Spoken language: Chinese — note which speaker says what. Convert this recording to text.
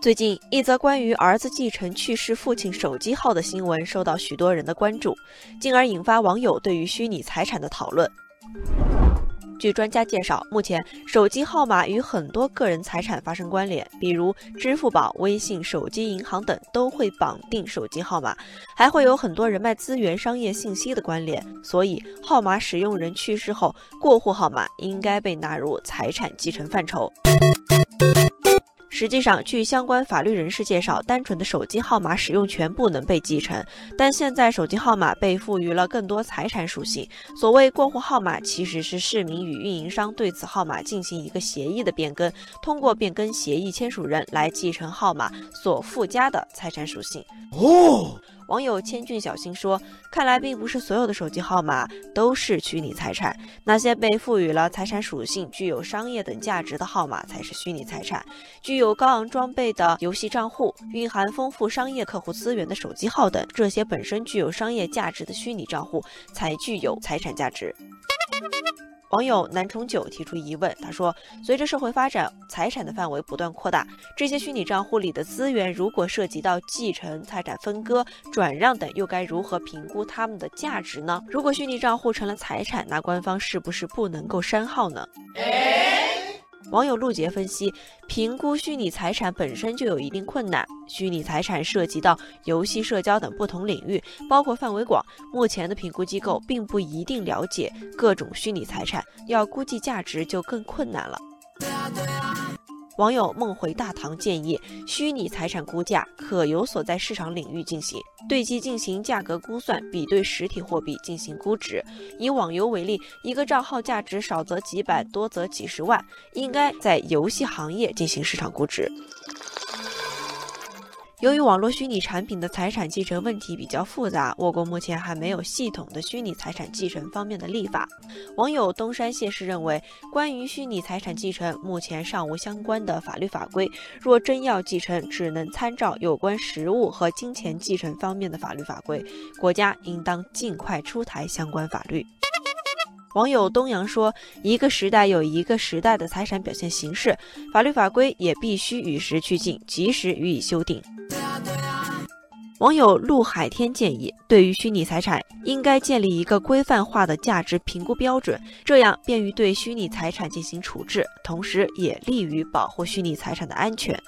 Speaker 1: 最近，一则关于儿子继承去世父亲手机号的新闻受到许多人的关注，进而引发网友对于虚拟财产的讨论。据专家介绍，目前手机号码与很多个人财产发生关联，比如支付宝、微信、手机银行等都会绑定手机号码，还会有很多人脉资源、商业信息的关联。所以，号码使用人去世后，过户号码应该被纳入财产继承范畴。实际上，据相关法律人士介绍，单纯的手机号码使用权不能被继承，但现在手机号码被赋予了更多财产属性。所谓过户号码，其实是市民与运营商对此号码进行一个协议的变更，通过变更协议签署人来继承号码所附加的财产属性。哦。网友千俊小新说：“看来并不是所有的手机号码都是虚拟财产，那些被赋予了财产属性、具有商业等价值的号码才是虚拟财产。具有高昂装备的游戏账户、蕴含丰富商业客户资源的手机号等，这些本身具有商业价值的虚拟账户才具有财产价值。”网友南重九提出疑问，他说：“随着社会发展，财产的范围不断扩大，这些虚拟账户里的资源，如果涉及到继承、财产分割、转让等，又该如何评估它们的价值呢？如果虚拟账户成了财产，那官方是不是不能够删号呢？”网友陆杰分析，评估虚拟财产本身就有一定困难。虚拟财产涉及到游戏、社交等不同领域，包括范围广。目前的评估机构并不一定了解各种虚拟财产，要估计价值就更困难了。网友梦回大唐建议，虚拟财产估价可由所在市场领域进行，对其进行价格估算，比对实体货币进行估值。以网游为例，一个账号价值少则几百，多则几十万，应该在游戏行业进行市场估值。由于网络虚拟产品的财产继承问题比较复杂，我国目前还没有系统的虚拟财产继承方面的立法。网友东山谢氏认为，关于虚拟财产继承，目前尚无相关的法律法规。若真要继承，只能参照有关实物和金钱继承方面的法律法规。国家应当尽快出台相关法律。网友东阳说：“一个时代有一个时代的财产表现形式，法律法规也必须与时俱进，及时予以修订。”网友陆海天建议，对于虚拟财产，应该建立一个规范化的价值评估标准，这样便于对虚拟财产进行处置，同时也利于保护虚拟财产的安全。